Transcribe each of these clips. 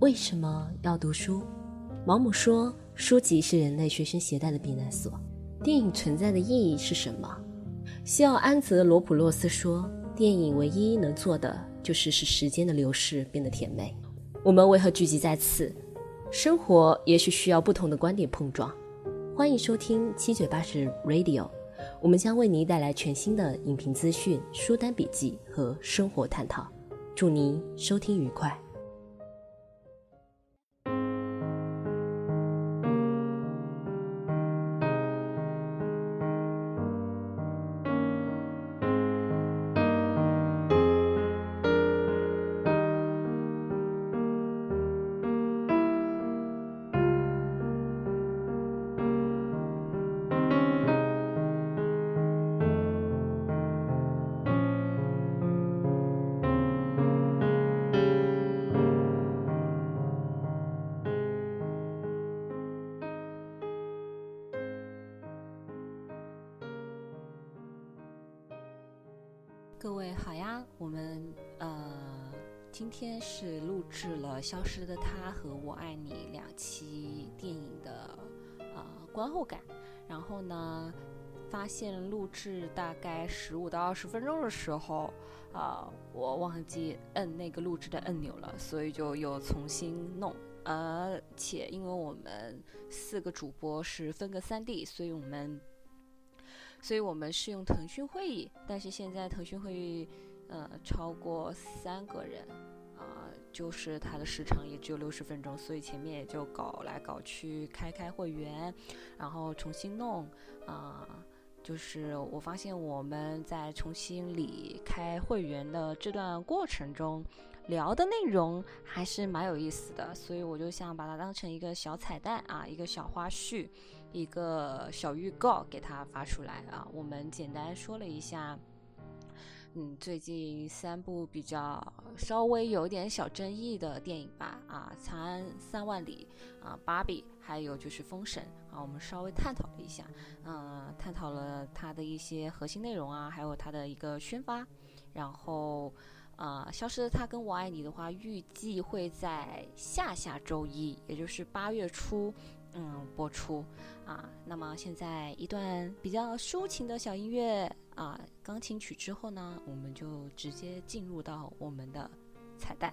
为什么要读书？毛姆说，书籍是人类随身携带的避难所。电影存在的意义是什么？西奥安泽罗普洛斯说，电影唯一能做的就是使时间的流逝变得甜美。我们为何聚集在此？生活也许需要不同的观点碰撞。欢迎收听七嘴八舌 Radio，我们将为您带来全新的影评资讯、书单笔记和生活探讨。祝您收听愉快。制了《消失的她》和我爱你两期电影的呃观后感，然后呢发现录制大概十五到二十分钟的时候，啊我忘记摁那个录制的按钮了，所以就又重新弄，而且因为我们四个主播是分隔三地，所以我们。所以我们是用腾讯会议，但是现在腾讯会议，呃，超过三个人，就是它的时长也只有六十分钟，所以前面也就搞来搞去，开开会员，然后重新弄，啊，就是我发现我们在重新理开会员的这段过程中，聊的内容还是蛮有意思的，所以我就想把它当成一个小彩蛋啊，一个小花絮。一个小预告给它发出来啊，我们简单说了一下，嗯，最近三部比较稍微有点小争议的电影吧，啊，《长安三万里》啊，《芭比》，还有就是《封神》啊，我们稍微探讨了一下，嗯，探讨了它的一些核心内容啊，还有它的一个宣发，然后，啊，《消失的她》跟我爱你的话，预计会在下下周一，也就是八月初。嗯，播出啊。那么现在一段比较抒情的小音乐啊，钢琴曲之后呢，我们就直接进入到我们的彩蛋。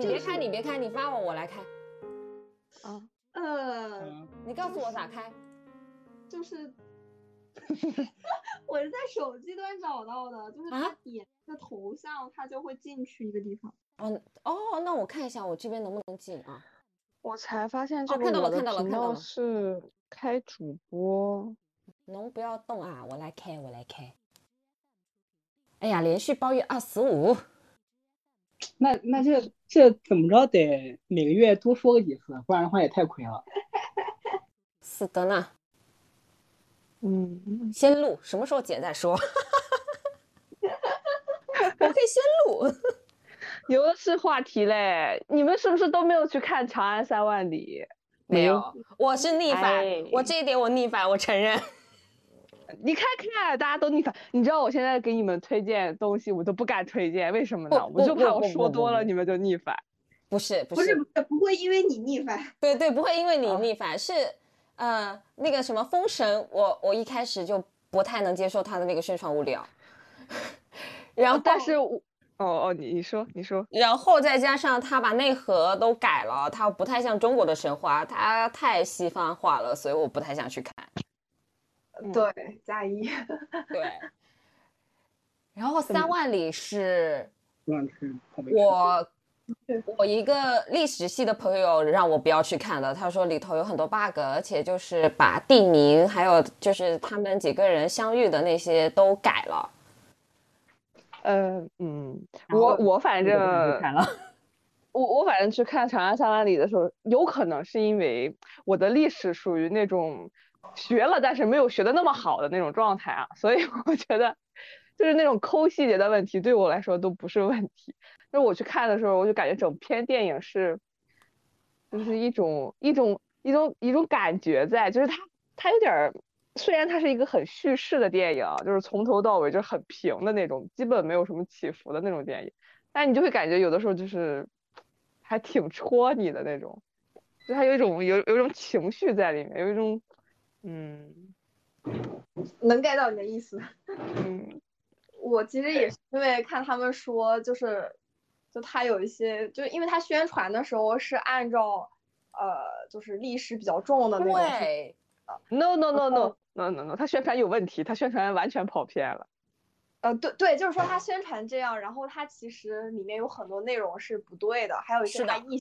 你别开，你别开，你发我，我来开。啊，呃，你告诉我咋开？就是 我是在手机端找到的，就是啊他点那个头像，他就会进去一个地方。哦哦，那我看一下我这边能不能进啊？我才发现这哦看到个我的了看到了频道看到了是开主播。能不要动啊，我来开，我来开。哎呀，连续包月二十五，那那这这怎么着得每个月多说个几次，不然的话也太亏了。是的呢。嗯，先录，什么时候剪再说。我可以先录。有的是话题嘞。你们是不是都没有去看《长安三万里》？没有，我是逆反，哎我这一点我逆反，我承认。你看看，大家都逆反。你知道我现在给你们推荐东西，我都不敢推荐，为什么呢？我就怕我说多了，你们就逆反。不是不不是是，不是不会因为你逆反，对对，不会因为你啊逆反，是呃那个什么封神，我我一开始就不太能接受他的那个宣传物料，然后但是我，哦哦，你你说你说，然后再加上他把内核都改了，他不太像中国的神话，他太西方化了，所以我不太想去看。嗯。对，加一。对，然后三万里是我我一个历史系的朋友让我不要去看的，他说里头有很多 bug，而且就是把地名还有就是他们几个人相遇的那些都改了。呃嗯，我我反正，我我反正去看《长安三万里》的时候，有可能是因为我的历史属于那种学了但是没有学的那么好的那种状态啊，所以 我觉得就是那种抠细节的问题对我来说都不是问题。就是我去看的时候，我就感觉整篇电影是，就是一种一种一种一种感觉在，就是它它有点儿，虽然它是一个很叙事的电影，就是从头到尾就是很平的那种，基本没有什么起伏的那种电影。但你就会感觉有的时候就是还挺戳你的那种，就它有一种有有一种情绪在里面，有一种嗯能 get 到你的意思。嗯。我其实也是因为看他们说，就是就他有一些，就是因为他宣传的时候是按照呃，就是历史比较重的那种去，对，，no no no no no no no，他宣传有问题，他宣传完全跑偏了。呃，对对，就是说他宣传这样，然后他其实里面有很多内容是不对的，还有一些他臆，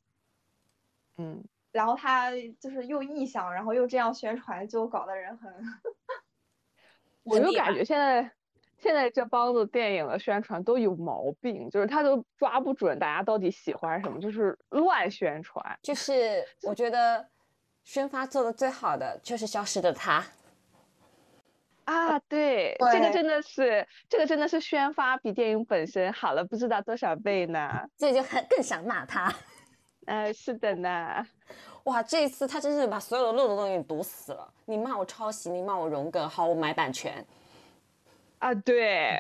嗯，然后他就是又臆想，然后又这样宣传，就搞得人很 我就感觉现在现在这帮子电影的宣传都有毛病，就是他都抓不准大家到底喜欢什么，就是乱宣传。就是我觉得宣发做的最好的就是《消失的他》。啊，对，这个真的是，这个真的是宣发比电影本身好了不知道多少倍呢。所以就很更想骂他。呃，是的呢。哇，这一次他真是把所有的漏洞都给你堵死了。你骂我抄袭，你骂我荣梗，好，我买版权。啊，对，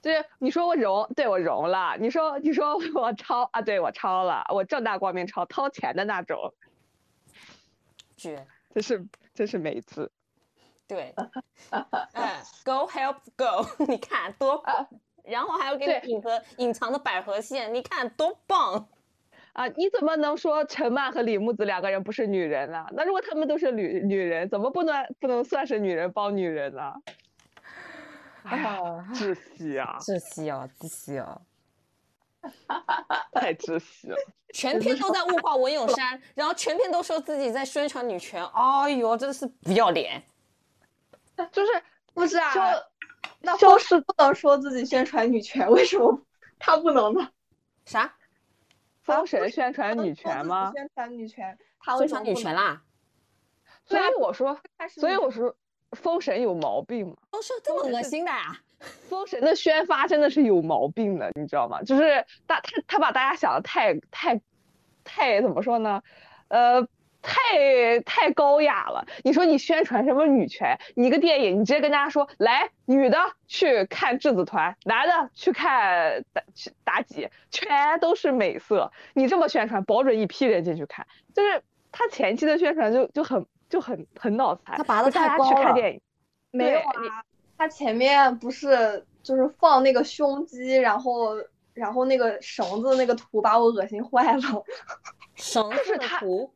就是你说我融，对我融了。你说你说我抄啊，对我抄了，我正大光明抄，掏钱的那种，绝，真是真是每一次。对，嗯，Go help go，你看多棒，然后还要给你隐个隐藏的百合线，你看多棒。啊，你怎么能说陈曼和李木子两个人不是女人呢？那如果他们都是女女人，怎么不能不能算是女人帮女人呢？哎呀，窒息啊，窒息啊，窒息哦，太窒息了。全篇都在物化文咏珊，然后全篇都说自己在宣传女权，哎呦，真的是不要脸。就是不是啊？就那消失封神不能说自己宣传女权，为什么他不能呢？啥？封神宣传女权吗？宣传女权，他为宣传什么？女权啦？所以我说，所以我说，封神有毛病吗？都说这么恶心的呀？封神的宣发真的是有毛病的，你知道吗？就是大他他把大家想的太太太怎么说呢？呃，太太高雅了。你说你宣传什么女权？你一个电影，你直接跟大家说，来，女的去看质子团，男的去看妲去妲己，全都是美色。你这么宣传，保准一批人进去看。就是他前期的宣传就就很就很很脑残，他拔得就大家太高了去看电影。没有啊，他前面不是就是放那个胸肌，然后然后那个绳子那个图把我恶心坏了，绳子的图，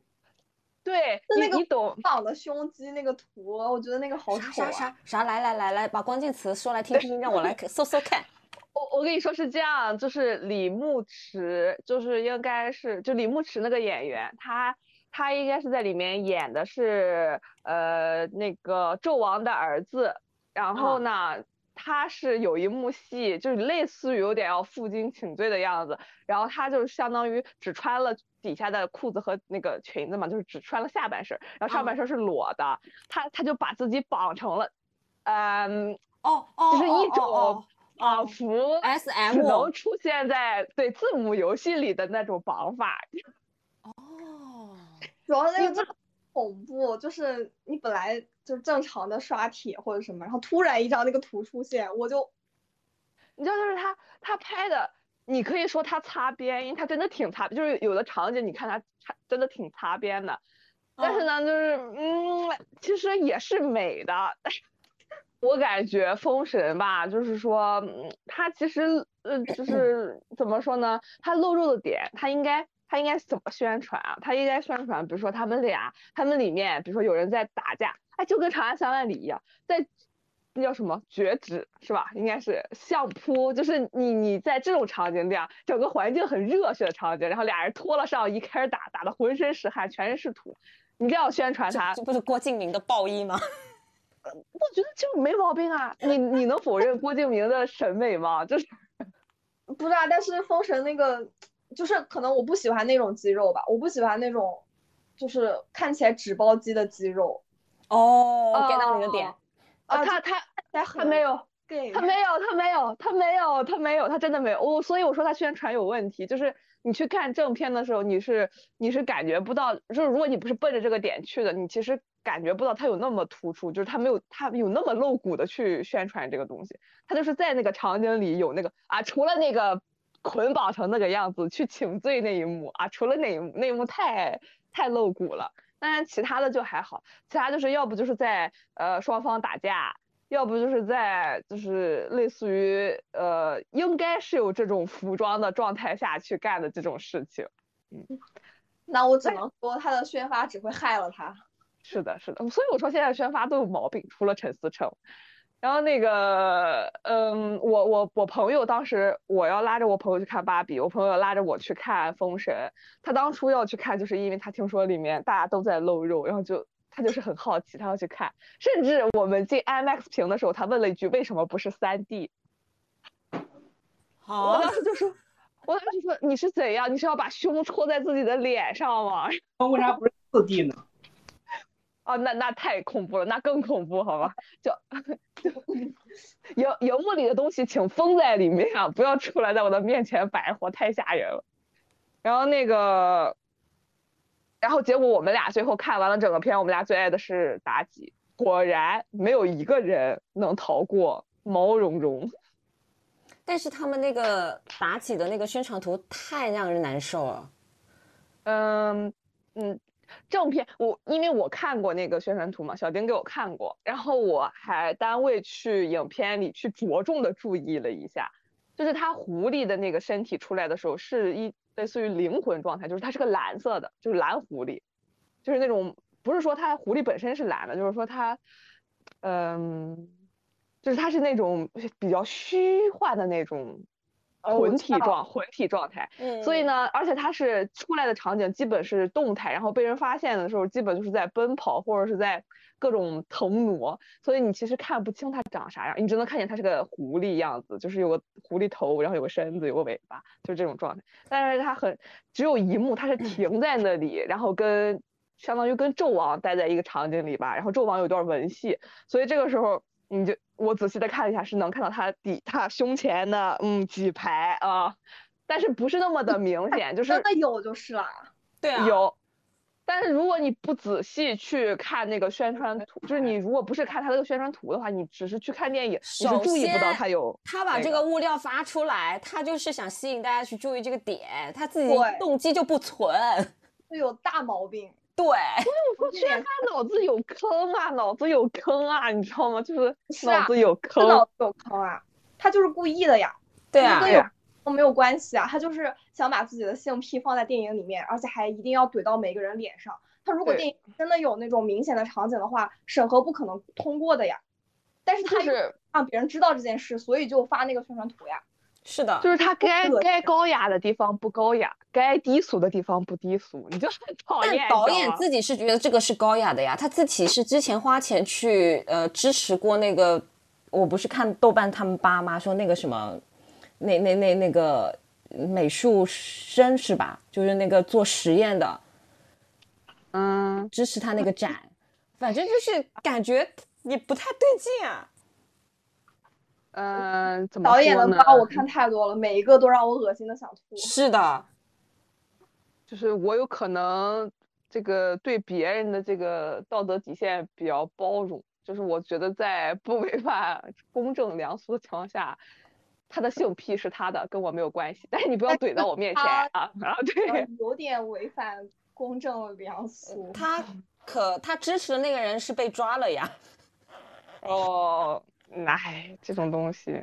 对，就那个你你懂，绑的胸肌那个图，我觉得那个好丑啥啊。啥啥？来来来来，把关键词说来听听，让我来搜搜看。我我跟你说是这样，就是李牧驰，就是应该是就李牧驰那个演员，他他应该是在里面演的是呃那个纣王的儿子，然后呢。他是有一幕戏，就是类似于有点要负荆请罪的样子，然后他就是相当于只穿了底下的裤子和那个裙子嘛，就是只穿了下半身，然后上半身是裸的，他他就把自己绑成了，嗯，哦哦，就是一种哦绑符 S 只 M 能出现在对字母游戏里的那种绑法。哦，主要那个真的恐怖，就是你本来就正常的刷帖或者什么，然后突然一张那个图出现，我就你知道，就是他他拍的，你可以说他擦边，因为他真的挺擦，就是有的场景你看他擦真的挺擦边的，但是呢，就是嗯，其实也是美的。我感觉《封神》吧，就是说，嗯，他其实呃，就是怎么说呢？他露肉的点，他应该他应该怎么宣传啊？他应该宣传，比如说他们俩，他们里面，比如说有人在打架，哎，就跟《长安三万里》一样，在那叫什么绝指是吧？应该是相扑，就是你你在这种场景这样，整个环境很热血的场景，然后俩人脱了上衣开始打，打的浑身是汗，全身是土，你这样宣传他，这不是郭敬明的暴衣吗？我觉得就没毛病啊！你你能否认郭敬明的审美吗？就是 不是啊，但是封神那个就是可能我不喜欢那种肌肉吧，我不喜欢那种就是看起来纸包肌的肌肉。哦，get 到你的点。啊，他他他没有，他没有，他没有，他没有，他没有，他真的没有。我所以我说他宣传有问题，就是你去看正片的时候，你是你是感觉不到，就是如果你不是奔着这个点去的，你其实感觉不到他有那么突出，就是他没有他有那么露骨的去宣传这个东西，他就是在那个场景里有那个啊，除了那个捆绑成那个样子去请罪那一幕啊，除了那一幕那一幕太太露骨了。当然，其他的就还好，其他就是要不就是在呃双方打架，要不就是在就是类似于呃应该是有这种服装的状态下去干的这种事情。嗯，那我只能说他的宣发只会害了他。是的，是的，所以我说现在宣发都有毛病，除了陈思诚。然后那个，嗯，我我我朋友当时我要拉着我朋友去看芭比，我朋友拉着我去看封神。他当初要去看，就是因为他听说里面大家都在露肉，然后就他就是很好奇，他要去看。甚至我们进 IMAX 屏的时候，他问了一句为什么不是 3D？好，我当时就说，我当时说你是怎样？你是要把胸戳在自己的脸上吗？为啥不是 4D 呢？哦，那那太恐怖了，那更恐怖，好吧？就荧荧幕里的东西请封在里面啊，不要出来在我的面前白活，太吓人了。然后那个，然后结果我们俩最后看完了整个片，我们俩最爱的是妲己，果然没有一个人能逃过毛茸茸。但是他们那个妲己的那个宣传图太让人难受了。嗯嗯。正片我因为我看过那个宣传图嘛，小丁给我看过，然后我还单位去影片里去着重的注意了一下，就是它狐狸的那个身体出来的时候是一类似于灵魂状态，就是它是个蓝色的，就是蓝狐狸，就是那种不是说它狐狸本身是蓝的，就是说它，嗯，就是它是那种比较虚幻的那种。魂体状，魂体状态，所以呢，而且它是出来的场景基本是动态，然后被人发现的时候，基本就是在奔跑或者是在各种腾挪，所以你其实看不清它长啥样，你只能看见它是个狐狸样子，就是有个狐狸头，然后有个身子，有个尾巴，就是这种状态。但是它很只有一幕，它是停在那里，然后跟相当于跟纣王待在一个场景里吧，然后纣王有段文戏，所以这个时候。你就我仔细的看了一下，是能看到他底他胸前的嗯几排啊，但是不是那么的明显，就 是真的有就是了，对啊有，但是如果你不仔细去看那个宣传图，就是你如果不是看他那个宣传图的话，你只是去看电影，你是注意不到他有。他把这个物料发出来，他就是想吸引大家去注意这个点，他自己动机就不纯，就有大毛病。对，所以我说宣发脑子有坑啊，脑子有坑啊，你知道吗？就是脑子有坑，脑子有坑啊，他就是故意的呀。对啊，有都没有关系啊，他就是想把自己的性癖放在电影里面，而且还一定要怼到每个人脸上。他如果电影真的有那种明显的场景的话，审核不可能通过的呀。但是他就是让别人知道这件事，所以就发那个宣传图呀。是的，就是他该该高雅的地方不高雅，该低俗的地方不低俗，你就 很讨厌。但导演自己是觉得这个是高雅的呀，他自己是之前花钱去呃支持过那个，我不是看豆瓣他们吧吗？说那个什么，那那那那个美术生是吧？就是那个做实验的，嗯，支持他那个展，反正就是感觉也不太对劲啊。嗯，怎么导演的吧，我看太多了，每一个都让我恶心的想吐。是的，就是我有可能这个对别人的这个道德底线比较包容，就是我觉得在不违反 公正良俗的情况下，他的性癖是他的，跟我没有关系。但是你不要怼到我面前啊！啊，呃对，有点违反公正良俗。他可他支持的那个人是被抓了呀。哦，哎，这种东西，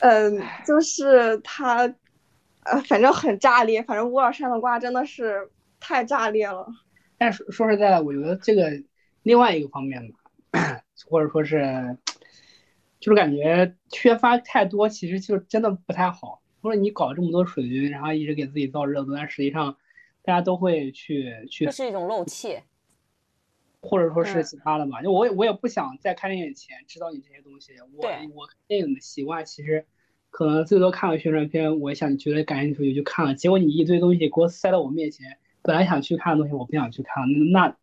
嗯，就是他，呃，反正很炸裂。反正乌尔善的瓜真的是太炸裂了。但是说实在的，我觉得这个另外一个方面吧，或者说是，就是感觉缺乏太多，其实就真的不太好。或者你搞这么多水军，然后一直给自己造热度，但实际上大家都会去去这是一种漏气。或者说是嗯其他的吧。就我也我也不想在看电影前知道你这些东西。我我看电影的习惯其实可能最多看个宣传片，我想觉得感兴趣就去看了。结果你一堆东西给我塞到我面前，本来想去看的东西我不想去看，那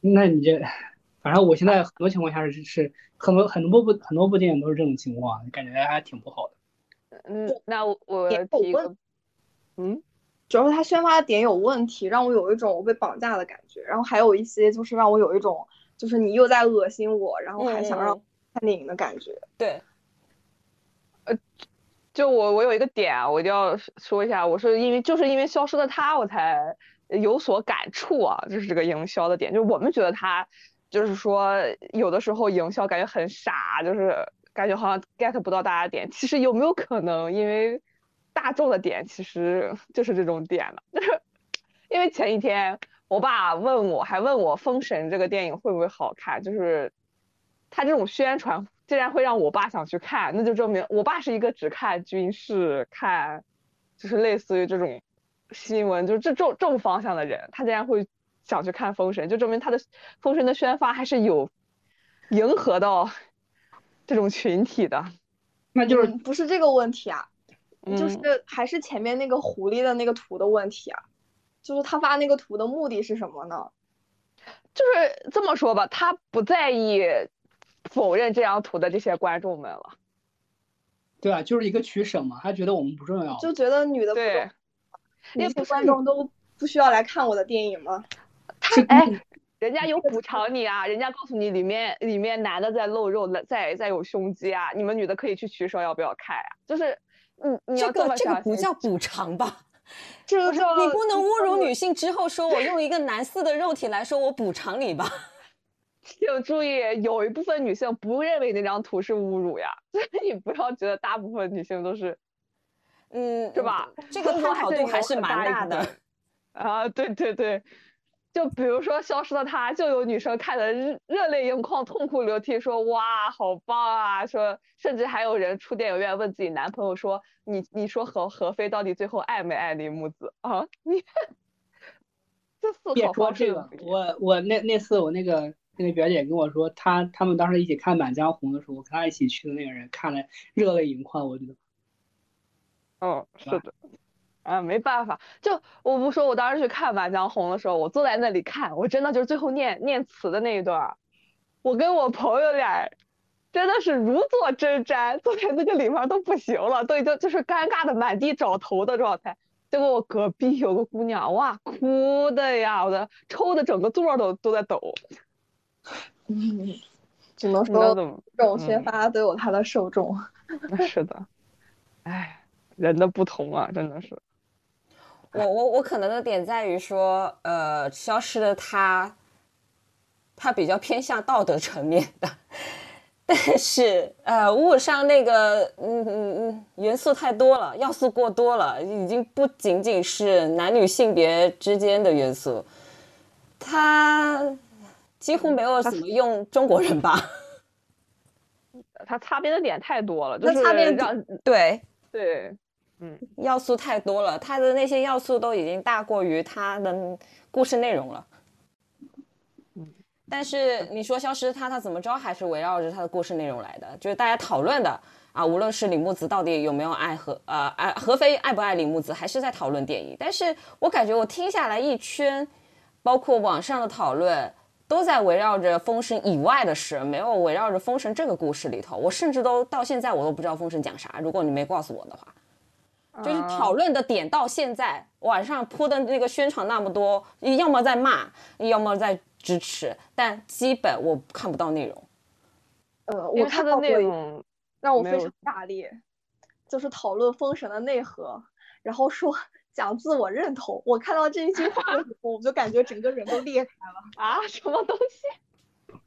那你这，反正我现在很多情况下是是很多很多部很多部电影都是这种情况，感觉还挺不好的。嗯，那我提一个，嗯，主要是他宣发的点有问题，让我有一种我被绑架的感觉。然后还有一些就是让我有一种，就是你又在恶心我，然后还想让看电影的感觉。对，呃就我我有一个点啊，我一定要说说一下，我是因为就是因为消失的他，我才有所感触啊，就是这个营销的点，就是我们觉得他就是说有的时候营销感觉很傻，就是感觉好像 get 不到大家点，其实有没有可能因为大众的点其实就是这种点了？就 是因为前一天我爸问我，还问我《封神》这个电影会不会好看，就是他这种宣传竟然会让我爸想去看，那就证明我爸是一个只看军事、看就是类似于这种新闻，就是这这种这种方向的人，他竟然会想去看《封神》，就证明他的《封神》的宣发还是有迎合到这种群体的。那就是嗯不是这个问题啊，就是嗯还是前面那个狐狸的那个图的问题啊。就是他发那个图的目的是什么呢？就是这么说吧，他不在意否认这张图的这些观众们了。对啊，就是一个取舍嘛，他觉得我们不重要。就觉得女的不对重，女性也不观众都不需要来看我的电影吗？他哎，人家有补偿你啊，人家告诉你里面里面男的在露肉，在在有胸肌啊，你们女的可以去取舍要不要看呀、就是你你要这个这个不叫补偿吧？这个叫你不能侮辱女性之后说我用一个男四的肉体来说我补偿你吧？请注意，有一部分女性不认为那张图是侮辱呀，所以你不要觉得大部分女性都是嗯，是吧？这个中 探讨度还是蛮大的。啊，对对对，就比如说《消失的她》，就有女生看的热热泪盈眶、痛哭流涕，说哇好棒啊，说甚至还有人出电影院问自己男朋友说你你说何何非到底最后爱没爱林木子？啊？你这思别考说这个我我那那次我那个那个表姐跟我说，她他们当时一起看《满江红》的时候，我跟她一起去的那个人看了热泪盈眶，我觉得嗯，是吧是的，啊，没办法，就我不说，我当时去看《满江红》的时候，我坐在那里看，我真的就是最后念念词的那一段儿，我跟我朋友俩真的是如坐针毡，坐在那个里面儿都不行了，都已经就是尴尬的满地找头的状态。结果我隔壁有个姑娘，哇，哭的呀，我的抽的整个座儿都都在抖，嗯，只能说？这种宣嗯发都有它的受众。是的，哎，人的不同啊，真的是。我我我可能的点在于说，呃，消失的他，他比较偏向道德层面的，但是呃，误伤那个嗯嗯嗯元素太多了，要素过多了，已经不仅仅是男女性别之间的元素，他几乎没有怎么用中国人吧。他擦边的点太多了，就是擦边让对。对，嗯，要素太多了，它的那些要素都已经大过于它的故事内容了。嗯，但是你说消失它，它怎么着还是围绕着它的故事内容来的，就是大家讨论的啊，无论是李木子到底有没有爱何呃爱何非爱不爱李木子，还是在讨论电影。但是我感觉我听下来一圈，包括网上的讨论。都在围绕着封神以外的事，没有围绕着封神这个故事里头。我甚至都到现在我都不知道封神讲啥。如果你没告诉我的话，就是讨论的点到现在晚上铺的那个宣传那么多，要么在骂，要么在支持，但基本我看不到内容。呃，我看到内容让我非常炸裂，就是讨论封神的内核，然后说 讲自我认同。我看到这一句话的时候，我就感觉整个人都裂开了。啊，什么东西？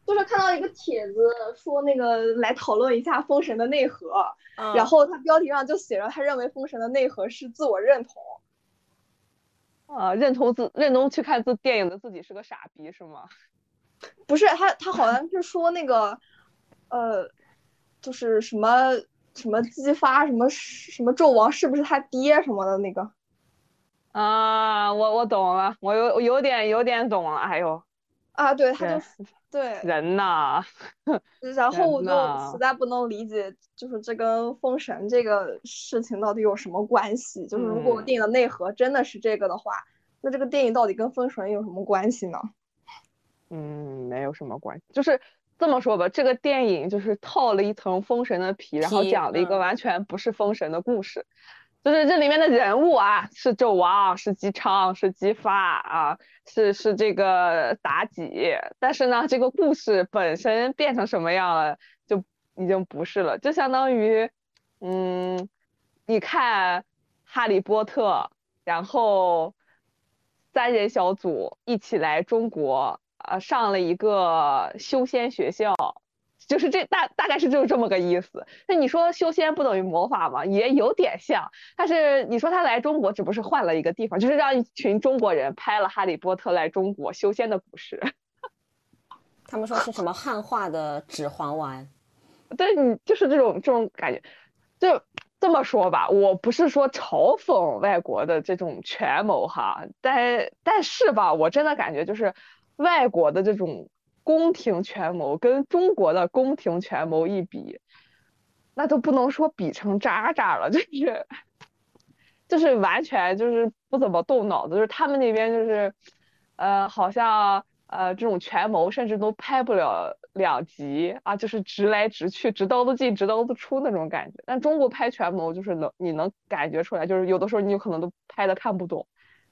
就是看到一个帖子说那个来讨论一下封神的内核，嗯然后他标题上就写着他认为封神的内核是自我认同。啊，认同自认同去看自电影的自己是个傻逼是吗？不是他，他好像是说那个，呃，就是什么什么姬发什么什么纣王是不是他爹什么的那个。啊，我我懂了，我有我有点有点懂了。哎呦，啊，对，他人就对，人呐，然后我就实在不能理解，就是这跟封神这个事情到底有什么关系？就是如果嗯电影的内核真的是这个的话，那这个电影到底跟封神有什么关系呢？嗯，没有什么关系，就是这么说吧，这个电影就是套了一层封神的皮，然后讲了一个嗯完全不是封神的故事。就是这里面的人物啊，是纣王，是姬昌，是姬发啊，是是这个妲己，但是呢，这个故事本身变成什么样了，就已经不是了，就相当于，嗯，你看《哈利波特》，然后三人小组一起来中国，呃，上了一个修仙学校。就是这大大概是就是这么个意思。那你说修仙不等于魔法吗？也有点像，但是你说他来中国只不过是换了一个地方，就是让一群中国人拍了《哈利波特》来中国修仙的故事。他们说是什么汉化的指环王，对你就是这种这种感觉，就这么说吧，我不是说嘲讽外国的这种权谋哈，但但是吧，我真的感觉就是外国的这种宫廷权谋跟中国的宫廷权谋一比，那都不能说比成渣渣了，就是就是完全就是不怎么动脑子，就是他们那边就是，呃，好像呃这种权谋甚至都拍不了两集啊，就是直来直去，直刀子进直刀子出那种感觉。但中国拍权谋就是能你能感觉出来，就是有的时候你有可能都拍的看不懂，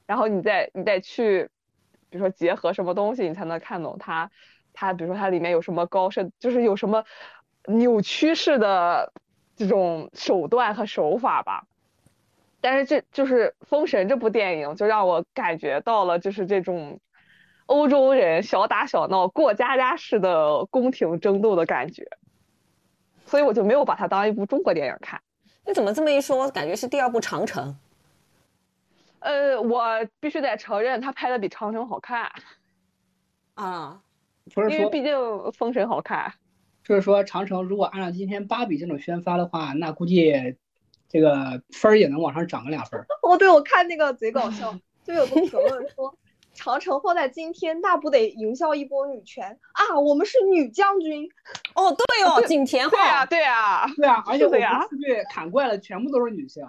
然后你再你再去，比如说结合什么东西，你才能看懂它它比如说它里面有什么高深，就是有什么扭曲式的这种手段和手法吧。但是这就是《封神》这部电影，就让我感觉到了就是这种欧洲人小打小闹、过家家式的宫廷争斗的感觉，所以我就没有把它当一部中国电影看。你怎么这么一说，感觉是第二部《长城》呃，我必须得承认，他拍的比《长城》好看，啊？不是说因为毕竟《封神》好看。就是说长城如果按照今天芭比这种宣发的话，那估计这个分儿也能往上涨个两分儿。哦，对，我看那个贼搞笑，就有个评论说，长城放在今天，那不得营销一波女权啊？我们是女将军，哦，对哦，景甜对呀、对啊、对啊，而且我们去砍怪的全部都是女性，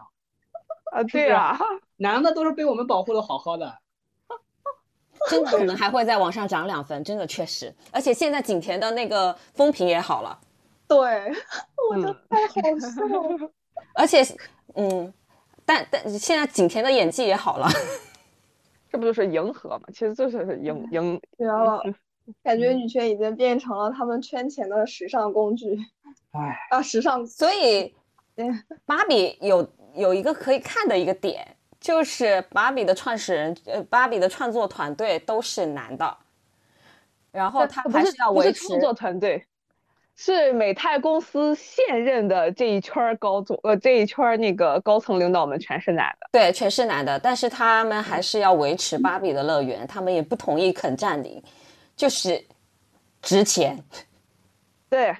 啊，对啊、男的都是被我们保护的好好的。真的可能还会再往上涨两分，真的确实。而且现在景甜的那个风评也好了，对，我觉得嗯太好笑了。而且嗯，但但现在景甜的演技也好了。这不就是迎合嘛？其实就是迎迎，绝了，感觉女权已经变成了他们圈钱的时尚工具哎，啊，时尚所以嗯芭比有有一个可以看的一个点，就是芭比的创始人，呃，芭比的创作团队都是男的，然后他不还是不是要维持创作团队，是美泰公司现任的这一圈儿高总，呃，这一圈儿那个高层领导们全是男的。对，全是男的，但是他们还是要维持芭比的乐园，他们也不同意肯占领，就是值钱。对，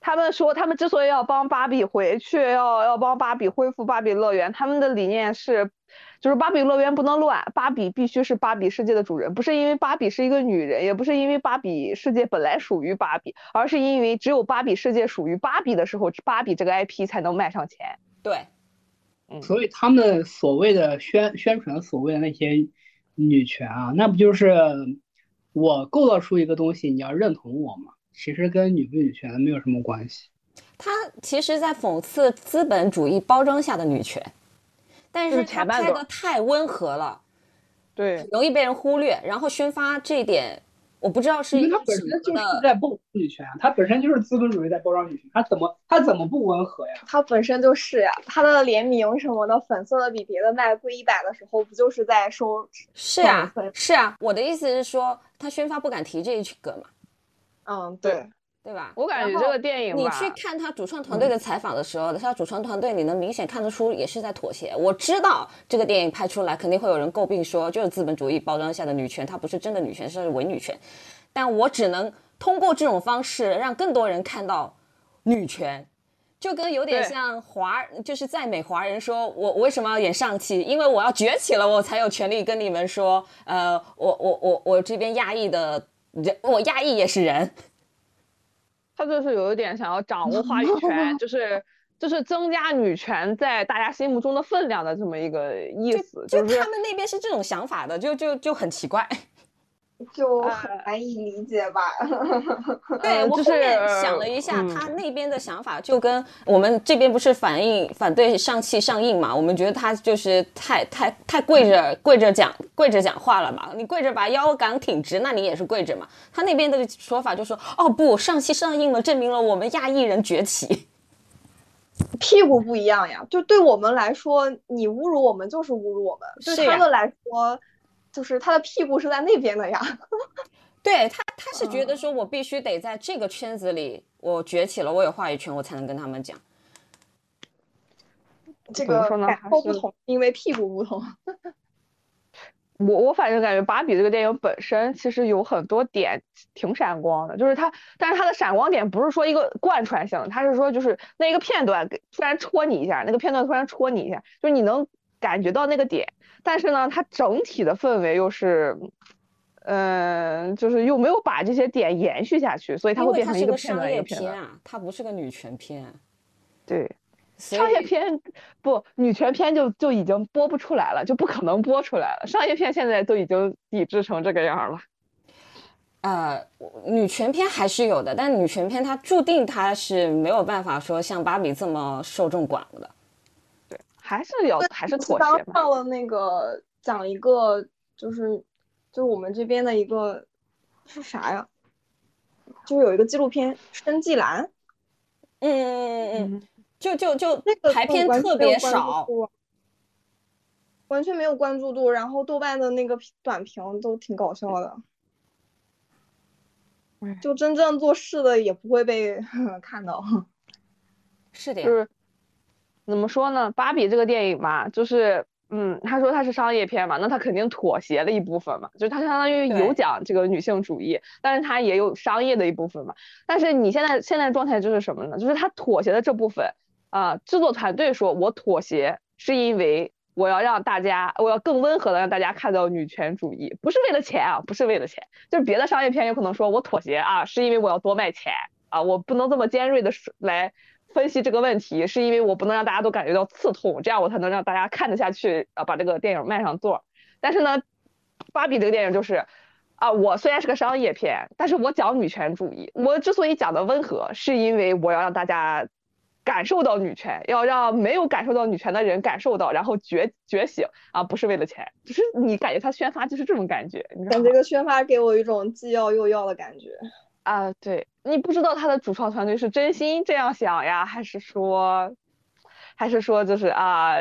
他们说，他们之所以要帮芭比回去，要要帮芭比恢复芭比乐园，他们的理念是，就是芭比乐园不能乱，芭比必须是芭比世界的主人，不是因为芭比是一个女人，也不是因为芭比世界本来属于芭比，而是因为只有芭比世界属于芭比的时候，芭比这个 IP 才能卖上钱。对，嗯，所以他们所谓的宣宣传所谓的那些女权啊，那不就是我构造出一个东西，你要认同我吗？其实跟女不女权没有什么关系。他其实在讽刺资本主义包装下的女权，但是是他拍的太温和了，对，容易被人忽略。然后宣发这一点，我不知道是因为它本身就是在包装女权啊，它本身就是资本主义在包装女权，它怎么它怎么不温和呀？它本身就是呀，它的联名什么的，粉色的比别的卖贵一百的时候，不就是在收？是啊是啊，我的意思是说，他宣发不敢提这一个嘛，嗯，对，对吧？我感觉这个电影你，去看他主创团队的采访的时候，他主创团队你能明显看得出也是在妥协。我知道这个电影拍出来肯定会有人诟病说，就是资本主义包装下的女权，它不是真的女权，是伪女权。但我只能通过这种方式让更多人看到女权，就跟有点像华，就是在美华人说我我为什么要演上汽？因为我要崛起了，我才有权利跟你们说，呃，我我我我这边亚裔的人，我亚裔也是人。他就是有一点想要掌握话语权，就是就是增加女权在大家心目中的分量的这么一个意思，就是他们那边是这种想法的，就就就很奇怪。就很难以理解吧。对 我后面想了一下，嗯他那边的想法就跟我们这边不是反映反对上汽上映嘛？我们觉得他就是太太太跪着跪着讲跪着讲话了嘛。你跪着把腰杆挺直，那你也是跪着嘛。他那边的说法就说，哦不，上汽上映了，证明了我们亚裔人崛起。屁股不一样呀，就对我们来说，你侮辱我们就是侮辱我们；对他们来说，就是他的屁股是在那边的呀。对他，他是觉得说我必须得在这个圈子里我崛起了，我有话语权，我才能跟他们讲。这个说呢不同，因为屁股不同。我我反正感觉芭比这个电影本身其实有很多点挺闪光的，就是它，但是它的闪光点不是说一个贯穿性的，它是说就是那一个片段给突然戳你一下，那个片段突然戳你一下，就是你能感觉到那个点，但是呢，它整体的氛围又是，嗯、就是又没有把这些点延续下去，所以它会变成一个商业片啊，它不是个女权片。对，商业片不女权片就就已经播不出来了，就不可能播出来了。商业片现在都已经抵制成这个样儿了。呃，女权片还是有的，但女权片它注定它是没有办法说像芭比这么受众广的。还是要还是妥刚协嘛。上了那个讲一个，就是就是我们这边的一个是啥呀？就是有一个纪录片《生计栏》，嗯嗯嗯嗯，嗯，就就就那个就排片特别少。完全没有关注度，然后豆瓣的那个短评都挺搞笑的哎，就真正做事的也不会被 看到。是的呀，就是怎么说呢？芭比这个电影嘛，就是嗯，他说它是商业片嘛，那他肯定妥协了一部分嘛，就是它相当于有讲这个女性主义，但是他也有商业的一部分嘛。但是你现在现在状态就是什么呢？就是他妥协的这部分啊、制作团队说我妥协是因为。我要让大家，我要更温和的让大家看到女权主义，不是为了钱啊，不是为了钱，就是别的商业片有可能说我妥协啊，是因为我要多卖钱啊，我不能这么尖锐的来分析这个问题，是因为我不能让大家都感觉到刺痛，这样我才能让大家看得下去啊，把这个电影卖上座。但是呢，芭比这个电影就是啊，我虽然是个商业片，但是我讲女权主义，我之所以讲的温和，是因为我要让大家感受到女权，要让没有感受到女权的人感受到，然后觉觉醒啊，不是为了钱，就是你感觉他宣发就是这种感觉，你感觉？这个宣发给我一种既要又要的感觉。啊，对你不知道他的主创团队是真心这样想呀，还是说，还是说就是啊，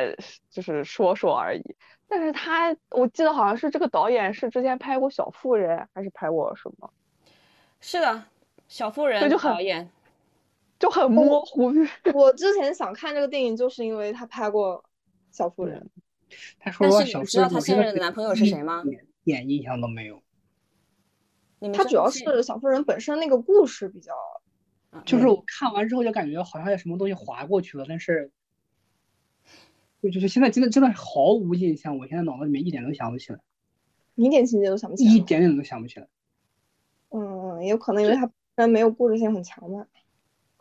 就是说说而已。但是他，我记得好像是这个导演是之前拍过《小妇人》，还是拍过什么？是的，小妇人对就很导演，就很模糊。我之前想看这个电影，就是因为他拍过《小妇人》。他说但是小你知道她妇人我真的现任的男朋友是谁吗一点点印象都没有。你们他主要是小妇人本身那个故事比较，嗯就是我看完之后就感觉好像有什么东西划过去了，但是就就是现在真的真的是毫无印象，我现在脑子里面一点都想不起来，你一点情节都想不起来。一点点都想不起来。嗯，也有可能因为他本身没有故事性很强吧。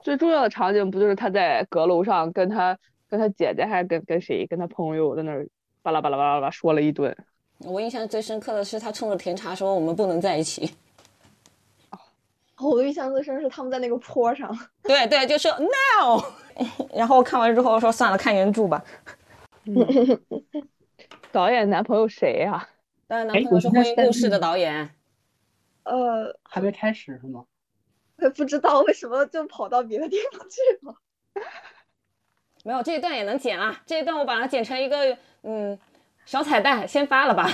最重要的场景不就是他在阁楼上跟他跟他姐姐还跟跟谁跟他朋友在那儿巴拉巴拉巴拉巴拉说了一顿。我印象最深刻的是他冲着甜茶说我们不能在一起。我印象最深是他们在那个坡上，对对，就说 no，然后看完之后说算了，看原著吧。导演男朋友谁呀、导演，男哎朋友是《婚姻故事》的导演。呃，还没开始是吗？我也不知道为什么就跑到别的地方去了。没有这一段也能剪啊，这一段我把它剪成一个嗯小彩蛋，先发了吧。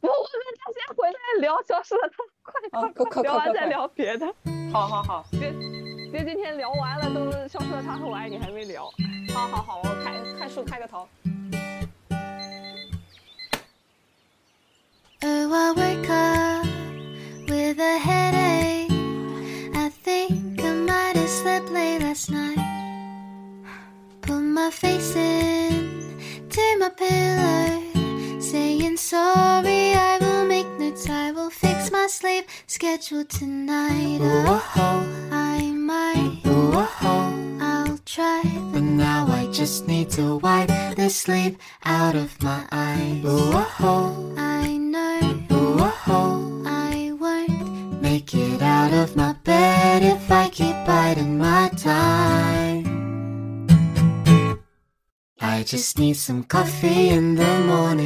不，我们他先回来聊消失的他，快哦快快，聊完再聊别的。好好好，别别今天聊完了都消失的他和我爱你还没聊。好好好，我开看书开个头。Oh, I wake up with a headache. Schedule tonight. Oh, uh-huh. I might. Uh-huh. I'll try, but now I just need to wipe the sleep out of my eyes. Uh-huh. I know I won't make it out of my bed if I keep biding my time. I just need some coffee in the morning,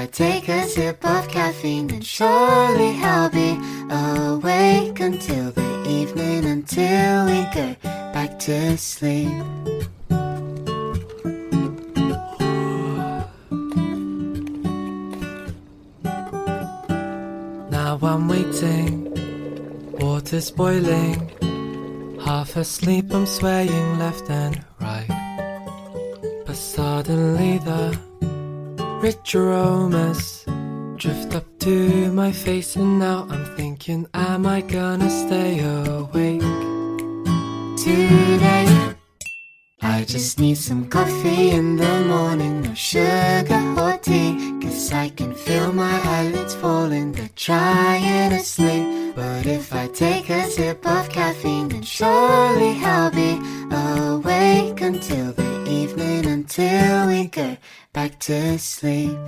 I take a sip of caffeine, then surely I'll be awake until the evening, until we go back to sleep. Now I'm waiting, water's boiling. Half asleep, I'm swaying left and right. But suddenly the rich aromas drift up to my face, and now I'm thinking, am I gonna stay awake? today. I just need some coffee in the morning, no sugar or tea. Cause I can feel my eyelids falling, they're trying to sleep. But if I take a sip of caffeine, then surely I'll be awake until the evening, until we go back to sleep.